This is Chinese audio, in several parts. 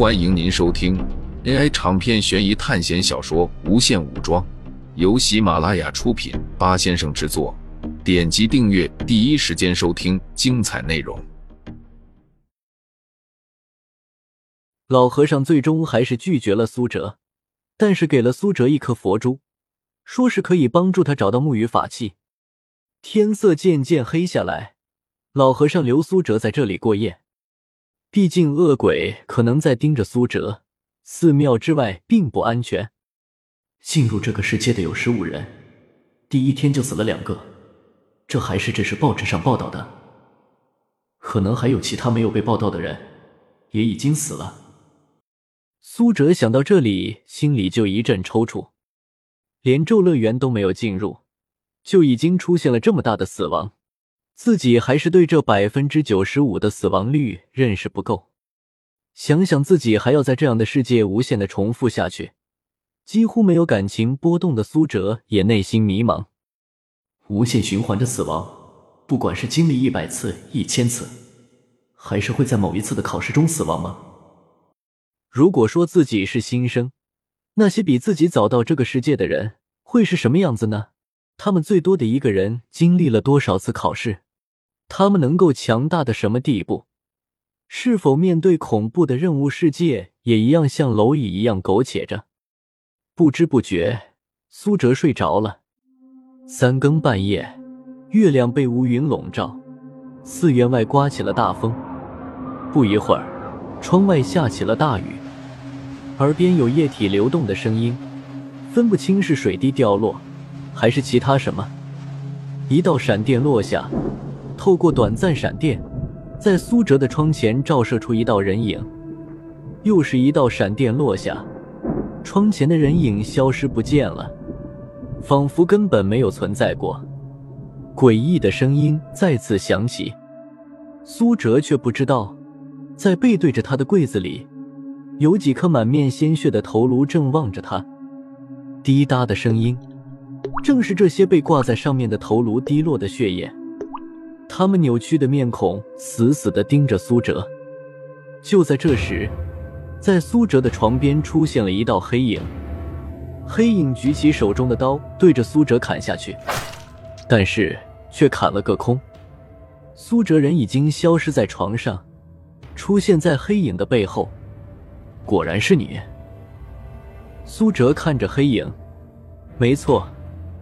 欢迎您收听 AI 长篇悬疑探险小说《无限武装》，由喜马拉雅出品，八先生制作。点击订阅，第一时间收听精彩内容。老和尚最终还是拒绝了苏哲，但是给了苏哲一颗佛珠，说是可以帮助他找到木鱼法器。天色渐渐黑下来，老和尚留苏哲在这里过夜。毕竟恶鬼可能在盯着苏哲，寺庙之外并不安全。进入这个世界的有十五人，第一天就死了两个，这还是只是报纸上报道的，可能还有其他没有被报道的人，也已经死了。苏哲想到这里，心里就一阵抽搐。连咒乐园都没有进入，就已经出现了这么大的死亡。自己还是对这百分之九十五的死亡率认识不够。想想自己还要在这样的世界无限的重复下去，几乎没有感情波动的苏哲也内心迷茫。无限循环的死亡，不管是经历一百次、一千次，还是会在某一次的考试中死亡吗？如果说自己是新生，那些比自己早到这个世界的人会是什么样子呢？他们最多的一个人经历了多少次考试？他们能够强大的什么地步？是否面对恐怖的任务世界也一样像蝼蚁一样苟且着？不知不觉，苏哲睡着了。三更半夜，月亮被乌云笼罩，寺院外刮起了大风。不一会儿，窗外下起了大雨，耳边有液体流动的声音，分不清是水滴掉落，还是其他什么。一道闪电落下。透过短暂闪电，在苏哲的窗前照射出一道人影，又是一道闪电落下，窗前的人影消失不见了，仿佛根本没有存在过。诡异的声音再次响起，苏哲却不知道，在背对着他的柜子里，有几颗满面鲜血的头颅正望着他。滴答的声音，正是这些被挂在上面的头颅滴落的血液。他们扭曲的面孔死死地盯着苏哲。就在这时，在苏哲的床边出现了一道黑影，黑影举起手中的刀，对着苏哲砍下去，但是却砍了个空。苏哲人已经消失在床上，出现在黑影的背后。果然是你。苏哲看着黑影，没错，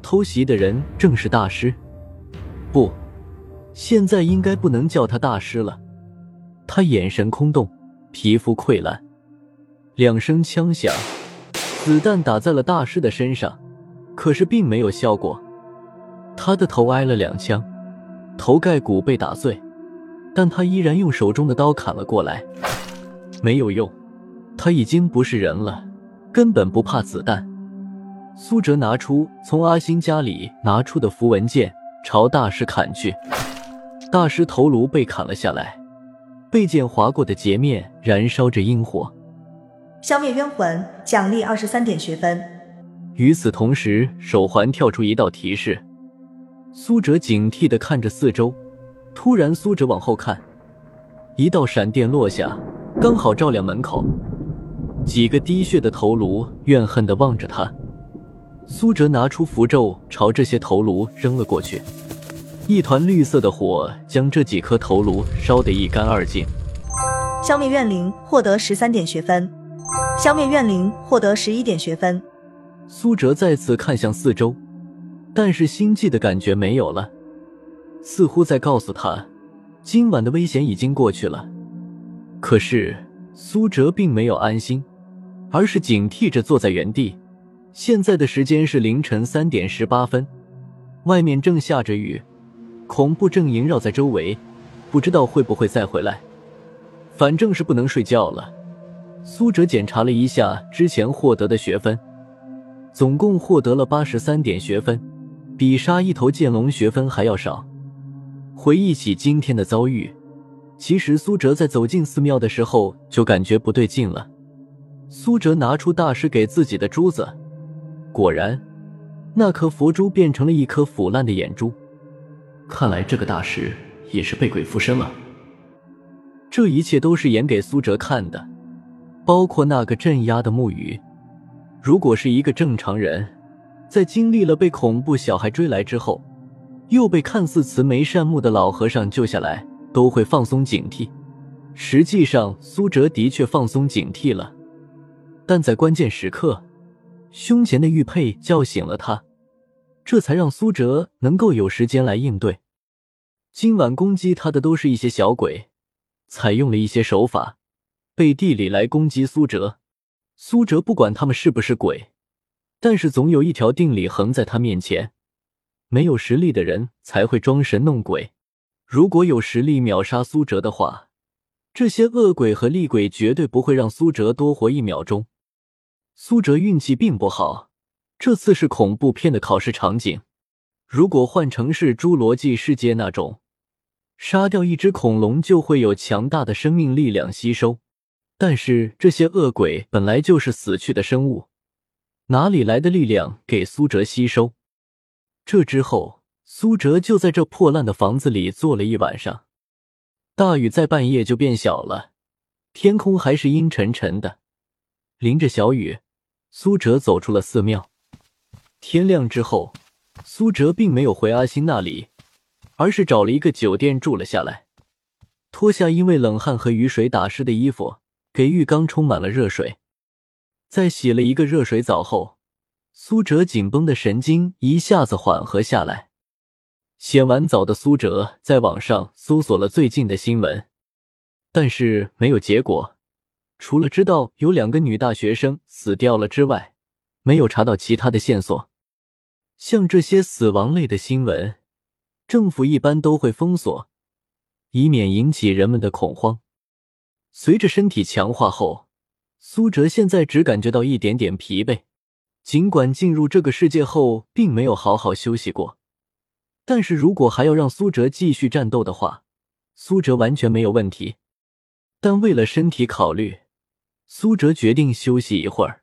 偷袭的人正是大师。不。现在应该不能叫他大师了。他眼神空洞，皮肤溃烂。两声枪响，子弹打在了大师的身上，可是并没有效果。他的头挨了两枪，头盖骨被打碎，但他依然用手中的刀砍了过来，没有用。他已经不是人了，根本不怕子弹。苏哲拿出从阿星家里拿出的符文剑，朝大师砍去。大师头颅被砍了下来，被剑划过的截面燃烧着阴火。消灭冤魂，奖励二十三点学分。与此同时，手环跳出一道提示。苏哲警惕地看着四周，突然，苏哲往后看，一道闪电落下，刚好照亮门口。几个滴血的头颅怨恨地望着他。苏哲拿出符咒，朝这些头颅扔了过去。一团绿色的火将这几颗头颅烧得一干二净。消灭怨灵，获得十三点学分。消灭怨灵，获得十一点学分。苏哲再次看向四周，但是心悸的感觉没有了，似乎在告诉他，今晚的危险已经过去了。可是苏哲并没有安心，而是警惕着坐在原地。现在的时间是凌晨三点十八分，外面正下着雨。恐怖正萦绕在周围，不知道会不会再回来。反正是不能睡觉了。苏哲检查了一下之前获得的学分，总共获得了八十三点学分，比杀一头剑龙学分还要少。回忆起今天的遭遇，其实苏哲在走进寺庙的时候就感觉不对劲了。苏哲拿出大师给自己的珠子，果然，那颗佛珠变成了一颗腐烂的眼珠。看来这个大师也是被鬼附身了。这一切都是演给苏哲看的。包括那个镇压的木鱼。如果是一个正常人，在经历了被恐怖小孩追来之后，又被看似慈眉善目的老和尚救下来，都会放松警惕。实际上，苏哲的确放松警惕了，但在关键时刻，胸前的玉佩叫醒了他，这才让苏哲能够有时间来应对。今晚攻击他的都是一些小鬼，采用了一些手法，背地里来攻击苏哲。苏哲不管他们是不是鬼，但是总有一条定理横在他面前：没有实力的人才会装神弄鬼。如果有实力秒杀苏哲的话，这些恶鬼和厉鬼绝对不会让苏哲多活一秒钟。苏哲运气并不好，这次是恐怖片的考试场景。如果换成是侏罗纪世界那种，杀掉一只恐龙就会有强大的生命力量吸收。但是这些恶鬼本来就是死去的生物，哪里来的力量给苏哲吸收？这之后，苏哲就在这破烂的房子里坐了一晚上。大雨在半夜就变小了，天空还是阴沉沉的，淋着小雨。苏哲走出了寺庙。天亮之后，苏哲并没有回阿星那里，而是找了一个酒店住了下来，脱下因为冷汗和雨水打湿的衣服。给浴缸充满了热水，在洗了一个热水澡后，苏哲紧绷的神经一下子缓和下来。洗完澡的苏哲在网上搜索了最近的新闻，但是没有结果，除了知道有两个女大学生死掉了之外，没有查到其他的线索。像这些死亡类的新闻，政府一般都会封锁，以免引起人们的恐慌。随着身体强化后，苏哲现在只感觉到一点点疲惫。尽管进入这个世界后并没有好好休息过，但是如果还要让苏哲继续战斗的话，苏哲完全没有问题。但为了身体考虑，苏哲决定休息一会儿。